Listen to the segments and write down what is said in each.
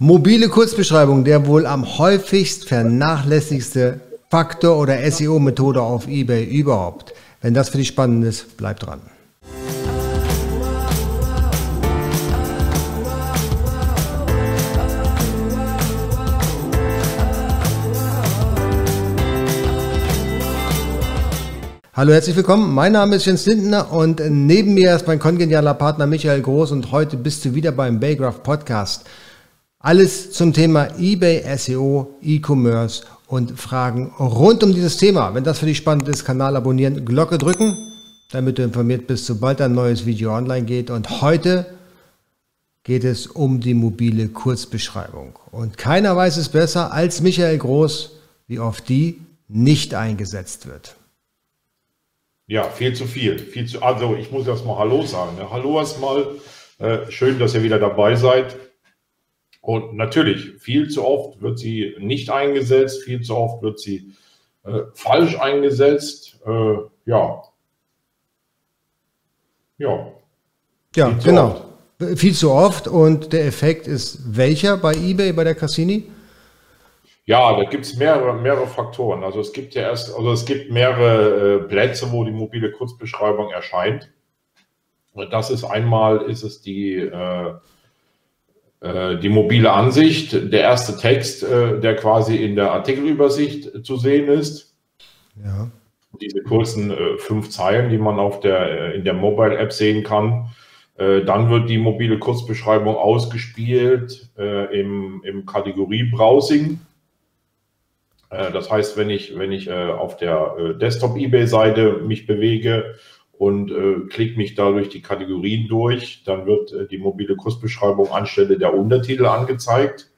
Mobile Kurzbeschreibung, der wohl am häufigst vernachlässigste Faktor oder SEO-Methode auf eBay überhaupt. Wenn das für dich spannend ist, bleib dran. Hallo, herzlich willkommen. Mein Name ist Jens Lindner und neben mir ist mein kongenialer Partner Michael Groß und heute bist du wieder beim Baygraph Podcast. Alles zum Thema eBay, SEO, E-Commerce und Fragen rund um dieses Thema. Wenn das für dich spannend ist, Kanal abonnieren, Glocke drücken, damit du informiert bist, sobald ein neues Video online geht. Und heute geht es um die mobile Kurzbeschreibung. Und keiner weiß es besser als Michael Groß, wie oft die nicht eingesetzt wird. Ja, viel zu viel. viel zu, also ich muss erstmal Hallo sagen. Hallo erstmal. Äh, schön, dass ihr wieder dabei seid. Und natürlich, viel zu oft wird sie nicht eingesetzt, viel zu oft wird sie äh, falsch eingesetzt. Äh, ja. Ja. Ja, viel genau. Viel zu oft. Und der Effekt ist welcher bei eBay, bei der Cassini? Ja, da gibt es mehrere, mehrere Faktoren. Also es gibt ja erst, also es gibt mehrere äh, Plätze, wo die mobile Kurzbeschreibung erscheint. Und das ist einmal ist es die äh, die mobile Ansicht, der erste Text, äh, der quasi in der Artikelübersicht zu sehen ist. Ja. Diese kurzen äh, fünf Zeilen, die man auf der, in der Mobile-App sehen kann. Dann wird die mobile Kurzbeschreibung ausgespielt im, im Kategorie-Browsing. Das heißt, wenn ich, wenn ich auf der Desktop-eBay-Seite mich bewege und äh, klicke mich da durch die Kategorien durch. Dann wird äh, die mobile Kursbeschreibung anstelle der Untertitel angezeigt.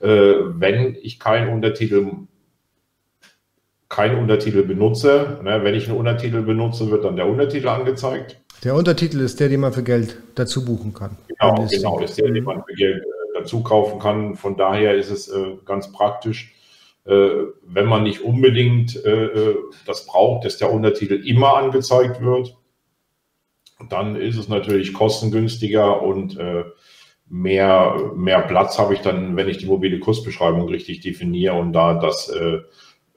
Äh, wenn ich keinen Untertitel keinen Untertitel benutze, ne, wenn ich einen Untertitel benutze, wird dann der Untertitel angezeigt. Der Untertitel ist der, den man für Geld dazu buchen kann. Genau, genau, ist der, den man für Geld äh, dazu kaufen kann. Von daher ist es äh, ganz praktisch, äh, wenn man nicht unbedingt das braucht, dass der Untertitel immer angezeigt wird dann ist es natürlich kostengünstiger und äh, mehr, mehr Platz habe ich dann, wenn ich die mobile Kursbeschreibung richtig definiere und da das äh,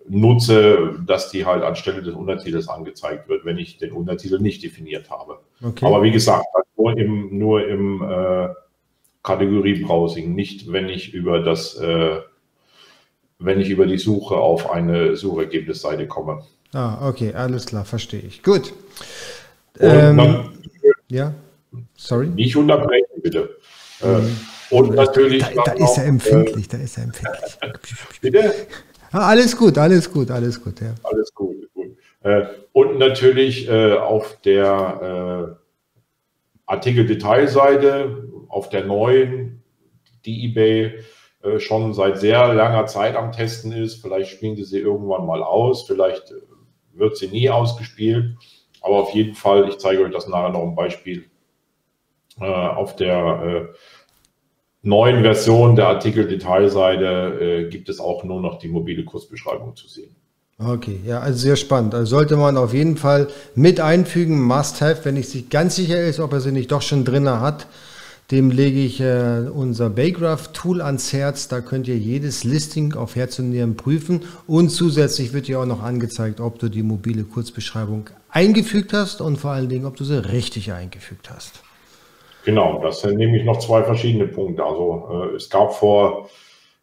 nutze, dass die halt anstelle des Untertitels angezeigt wird, wenn ich den Untertitel nicht definiert habe. Okay. Aber wie gesagt, nur im, nur im äh, Kategorie-Browsing, nicht wenn ich über das, äh, wenn ich über die Suche auf eine Suchergebnisseite komme. Ah, okay, alles klar, verstehe ich. Gut. Ähm, ja, sorry. Nicht unterbrechen, bitte. Mhm. Und natürlich. Da, da ist er empfindlich, äh, da ist er empfindlich. bitte? Ah, alles gut, alles gut, alles gut, ja. Alles gut, gut. Äh, und natürlich äh, auf der Artikel-Detailseite, auf der neuen, die eBay schon seit sehr langer Zeit am Testen ist. Vielleicht spielen sie sie irgendwann mal aus, vielleicht wird sie nie ausgespielt. Aber auf jeden Fall, ich zeige euch das nachher noch ein Beispiel. Äh, auf der äh, neuen Version der Artikel-Detailseite äh, gibt es auch nur noch die mobile Kursbeschreibung zu sehen. Okay, ja, also sehr spannend. Also sollte man auf jeden Fall mit einfügen, Must-Have, wenn ich sich ganz sicher ist, ob er sie nicht doch schon drin hat. Dem lege ich äh, unser Baygraph-Tool ans Herz. Da könnt ihr jedes Listing auf Herz und Nieren prüfen. Und zusätzlich wird dir auch noch angezeigt, ob du die mobile Kurzbeschreibung eingefügt hast und vor allen Dingen, ob du sie richtig eingefügt hast. Genau, das sind nämlich noch zwei verschiedene Punkte. Also äh, es gab vor,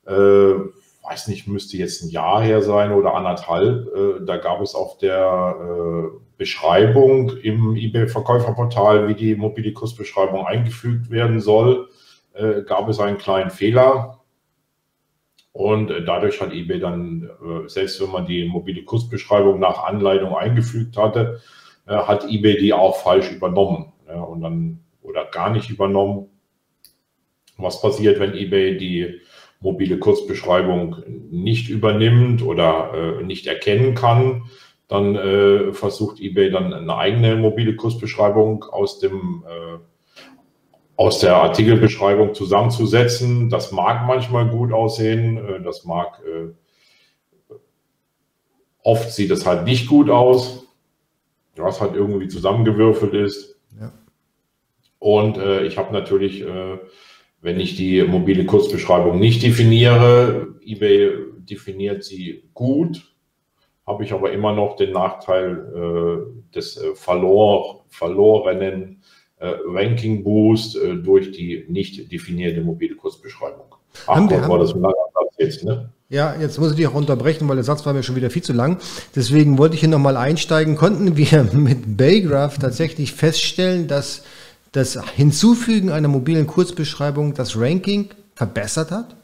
äh, weiß nicht, müsste jetzt ein Jahr her sein oder anderthalb, äh, da gab es auf der äh, Beschreibung im eBay-Verkäuferportal, wie die Mobilikursbeschreibung eingefügt werden soll, äh, gab es einen kleinen Fehler. Und äh, dadurch hat eBay dann, äh, selbst wenn man die mobile Kursbeschreibung nach Anleitung eingefügt hatte, hat eBay die auch falsch übernommen und dann oder gar nicht übernommen. Was passiert, wenn eBay die mobile Kurzbeschreibung nicht übernimmt oder nicht erkennen kann? Dann äh, versucht eBay dann eine eigene mobile Kursbeschreibung aus dem äh, aus der Artikelbeschreibung zusammenzusetzen. Das mag manchmal gut aussehen, äh, das mag äh, oft sieht es halt nicht gut aus, was halt irgendwie zusammengewürfelt ist. Ja. Und äh, ich habe natürlich äh, wenn ich die mobile Kurzbeschreibung nicht definiere, eBay definiert sie gut, habe ich aber immer noch den Nachteil äh, des äh, verlor, verlorenen äh, Ranking Boost äh, durch die nicht definierte mobile Kurzbeschreibung. Ach haben Gott, war das ein langer Satz jetzt, ne? Ja, jetzt muss ich dich auch unterbrechen, weil der Satz war mir schon wieder viel zu lang. Deswegen wollte ich hier nochmal einsteigen. Konnten wir mit Baygraph tatsächlich feststellen, dass das Hinzufügen einer mobilen Kurzbeschreibung das Ranking verbessert hat?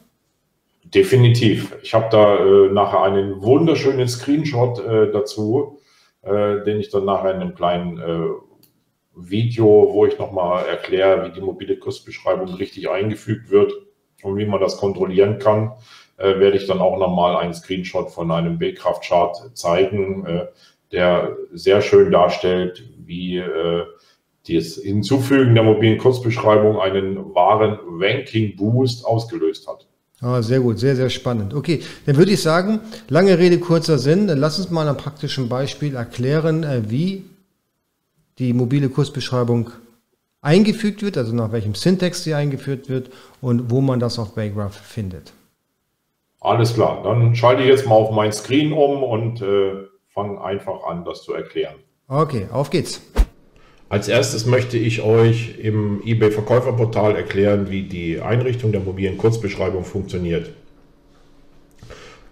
Definitiv. Ich habe da äh, nachher einen wunderschönen Screenshot äh, dazu, äh, den ich dann nachher in einem kleinen äh, Video, wo ich nochmal erkläre, wie die mobile Kurzbeschreibung richtig eingefügt wird und wie man das kontrollieren kann, äh, werde ich dann auch nochmal einen Screenshot von einem B-Kraft-Chart zeigen, äh, der sehr schön darstellt, wie das Hinzufügen der mobilen Kurzbeschreibung einen wahren Ranking-Boost ausgelöst hat. Ah, sehr gut, sehr, sehr spannend. Okay, dann würde ich sagen, lange Rede, kurzer Sinn. Dann lass uns mal an einem praktischen Beispiel erklären, äh, wie die mobile Kursbeschreibung eingefügt wird, also nach welchem Syntax sie eingeführt wird und wo man das auf Baygraph findet. Alles klar, dann schalte ich jetzt mal auf mein Screen um und äh, fange einfach an, das zu erklären. Okay, auf geht's. Als erstes möchte ich euch im eBay Verkäuferportal erklären, wie die Einrichtung der mobilen Kurzbeschreibung funktioniert.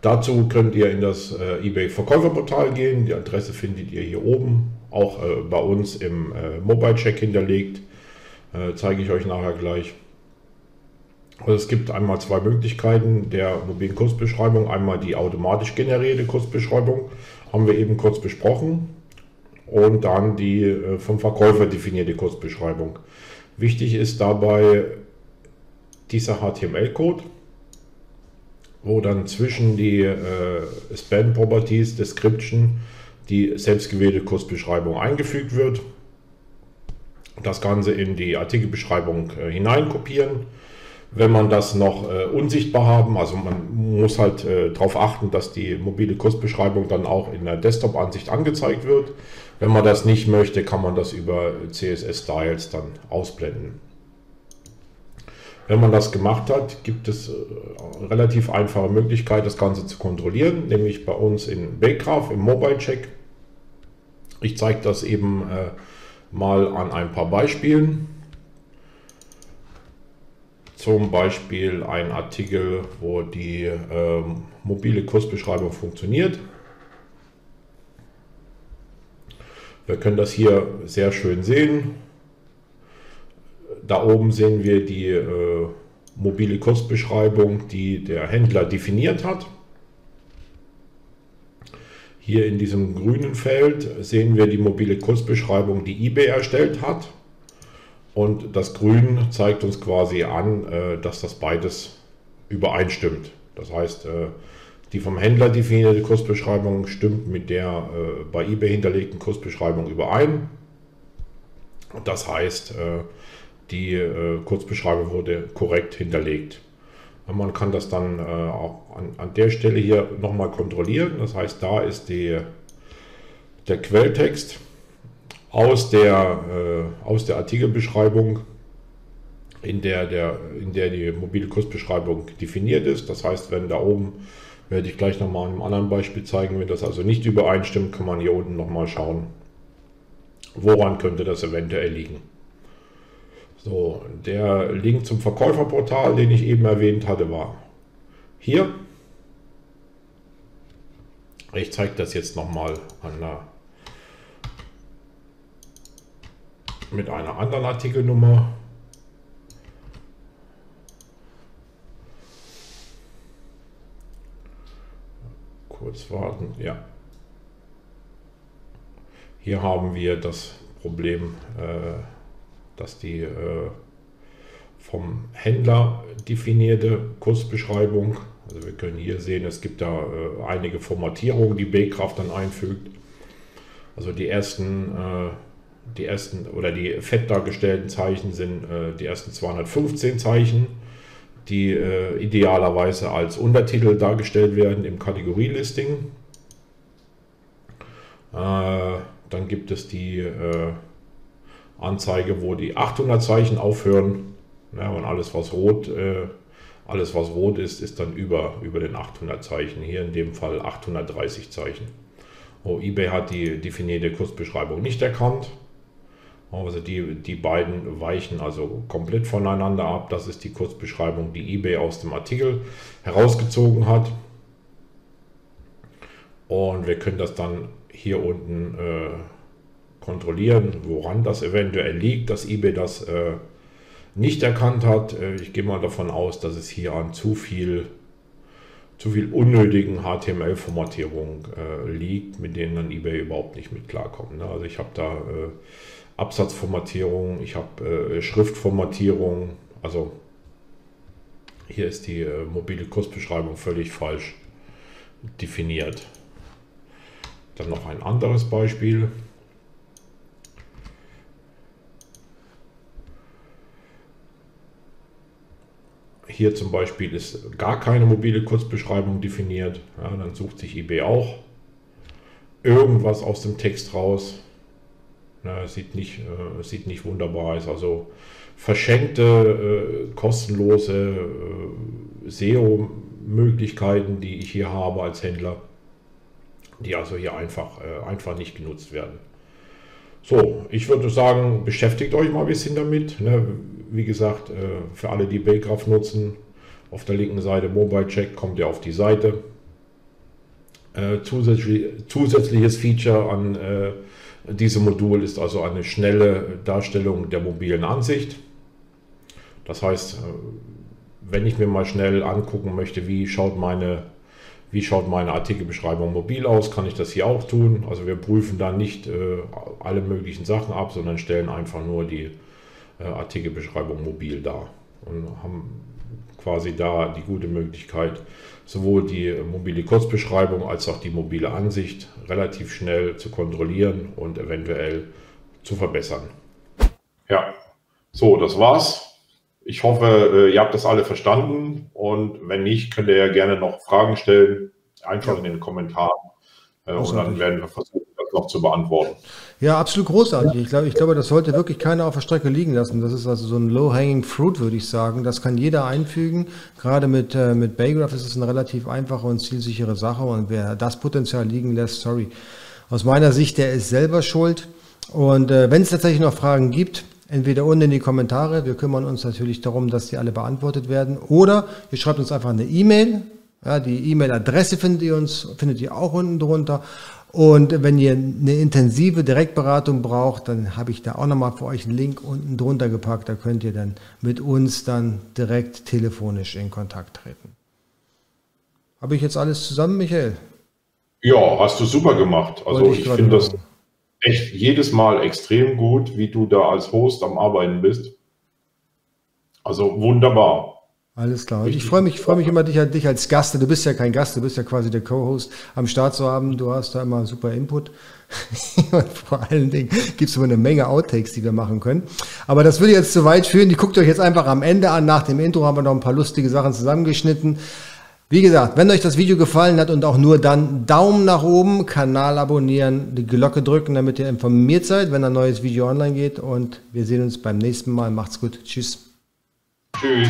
Dazu könnt ihr in das äh, eBay Verkäuferportal gehen. Die Adresse findet ihr hier oben, auch äh, bei uns im äh, Mobile Check hinterlegt. Äh, zeige ich euch nachher gleich. Also es gibt einmal zwei Möglichkeiten der mobilen Kurzbeschreibung. Einmal die automatisch generierte Kurzbeschreibung, haben wir eben kurz besprochen und dann die äh, vom Verkäufer definierte Kurzbeschreibung. Wichtig ist dabei dieser HTML-Code, wo dann zwischen die äh, Span Properties Description die selbstgewählte Kurzbeschreibung eingefügt wird. Das Ganze in die Artikelbeschreibung äh, hineinkopieren wenn man das noch äh, unsichtbar haben. Also man muss halt äh, darauf achten, dass die mobile Kursbeschreibung dann auch in der Desktop-Ansicht angezeigt wird. Wenn man das nicht möchte, kann man das über CSS-Styles dann ausblenden. Wenn man das gemacht hat, gibt es äh, relativ einfache Möglichkeit, das Ganze zu kontrollieren, nämlich bei uns in Baygraph im Mobile Check. Ich zeige das eben äh, mal an ein paar Beispielen. Zum Beispiel ein Artikel, wo die ähm, mobile Kursbeschreibung funktioniert. Wir können das hier sehr schön sehen. Da oben sehen wir die äh, mobile Kursbeschreibung, die der Händler definiert hat. Hier in diesem grünen Feld sehen wir die mobile Kursbeschreibung, die eBay erstellt hat. Und das Grün zeigt uns quasi an, äh, dass das beides übereinstimmt. Das heißt, äh, die vom Händler definierte Kursbeschreibung stimmt mit der äh, bei eBay hinterlegten Kursbeschreibung überein. Das heißt, die Kurzbeschreibung wurde korrekt hinterlegt. Man kann das dann auch an, der Stelle hier nochmal kontrollieren. Das heißt, da ist die, der Quelltext aus der, äh, aus der Artikelbeschreibung, in der, der, in der die mobile Kursbeschreibung definiert ist. Das heißt, wenn da oben, werde ich gleich nochmal in einem anderen Beispiel zeigen, wenn das also nicht übereinstimmt, kann man hier unten nochmal schauen, woran könnte das eventuell liegen. So, der Link zum Verkäuferportal, den ich eben erwähnt hatte, war hier. Ich zeige das jetzt nochmal an der mit einer anderen Artikelnummer. Kurz warten, ja. Hier haben wir das Problem, äh, dass die äh, vom Händler definierte Kursbeschreibung, also wir können hier sehen, es gibt da äh, einige Formatierungen, die B-Kraft dann einfügt. Also die ersten die ersten oder die fett dargestellten Zeichen sind äh, die ersten 215 Zeichen, die äh, idealerweise als Untertitel dargestellt werden im Kategorielisting. Äh, dann gibt es die äh, Anzeige, wo die 800 Zeichen aufhören. Ja, und alles, was rot, äh, alles, was rot ist, ist dann über, über den 800 Zeichen. Hier in dem Fall 830 Zeichen. Oh, eBay hat die definierte Kurzbeschreibung nicht erkannt. Also die, die beiden weichen also komplett voneinander ab. Das ist die Kurzbeschreibung, die eBay aus dem Artikel herausgezogen hat. Und wir können das dann hier unten äh, kontrollieren, woran das eventuell liegt, dass eBay das äh, nicht erkannt hat. Äh, ich gehe mal davon aus, dass es hier an zu viel, zu viel unnötigen HTML-Formatierung äh, liegt, mit denen dann eBay überhaupt nicht mit klarkommt. Ne? Also ich habe da äh, Absatzformatierung, ich habe äh, Schriftformatierung, also hier ist die äh, mobile Kursbeschreibung völlig falsch definiert. Dann noch ein anderes Beispiel. Hier zum Beispiel ist gar keine mobile Kurzbeschreibung definiert. Ja, dann sucht sich eBay auch irgendwas aus dem Text raus. Ja, sieht, nicht, äh, sieht nicht wunderbar aus. Also verschenkte, äh, kostenlose äh, SEO-Möglichkeiten, die ich hier habe als Händler, die also hier einfach, äh, einfach nicht genutzt werden. So, ich würde sagen, beschäftigt euch mal ein bisschen damit. Ne? Wie gesagt, äh, für alle, die Baycraft nutzen, auf der linken Seite Mobile Check kommt ihr auf die Seite. Äh, zusätzlich, zusätzliches Feature an diesem Modul ist also eine schnelle Darstellung der mobilen Ansicht. Das heißt, äh, wenn ich mir mal schnell angucken möchte, wie schaut meine wie schaut meine Artikelbeschreibung mobil aus? Kann ich das hier auch tun? Also wir prüfen da nicht äh, alle möglichen Sachen ab, sondern stellen einfach nur die äh, Artikelbeschreibung mobil dar und haben quasi da die gute Möglichkeit, sowohl die mobile Kurzbeschreibung als auch die mobile Ansicht relativ schnell zu kontrollieren und eventuell zu verbessern. Ja, so, das war's. Ich hoffe, äh, ihr habt das alle verstanden und wenn nicht, könnt ihr ja gerne noch Fragen stellen, einfach ja. in den Kommentaren äh, und dann werden wir versuchen, noch zu beantworten. Ja, absolut großartig. Ich glaube, ich glaube, das sollte wirklich keiner auf der Strecke liegen lassen. Das ist also so ein low-hanging fruit, würde ich sagen. Das kann jeder einfügen. Gerade mit, äh, mit Baygraph ist es eine relativ einfache und zielsichere Sache und wer das Potenzial liegen lässt, sorry. Aus meiner Sicht, der ist selber schuld. Und äh, wenn es tatsächlich noch Fragen gibt, Entweder unten in die Kommentare, wir kümmern uns natürlich darum, dass die alle beantwortet werden, oder ihr schreibt uns einfach eine E-Mail. Ja, die E-Mail-Adresse findet ihr uns, findet ihr auch unten drunter. Und wenn ihr eine intensive Direktberatung braucht, dann habe ich da auch nochmal für euch einen Link unten drunter gepackt. Da könnt ihr dann mit uns dann direkt telefonisch in Kontakt treten. Habe ich jetzt alles zusammen, Michael? Ja, hast du super gemacht. Also ich, ich finde das echt jedes Mal extrem gut, wie du da als Host am Arbeiten bist. Also wunderbar. Alles klar. Ich freue mich, freue mich immer, dich, dich als Gast, du bist ja kein Gast, du bist ja quasi der Co-Host am Start zu haben. Du hast da immer super Input. Und vor allen Dingen gibt es immer eine Menge Outtakes, die wir machen können. Aber das würde jetzt zu weit führen. Die guckt euch jetzt einfach am Ende an. Nach dem Intro haben wir noch ein paar lustige Sachen zusammengeschnitten. Wie gesagt, wenn euch das Video gefallen hat und auch nur dann Daumen nach oben, Kanal abonnieren, die Glocke drücken, damit ihr informiert seid, wenn ein neues Video online geht. Und wir sehen uns beim nächsten Mal. Macht's gut. Tschüss. Tschüss.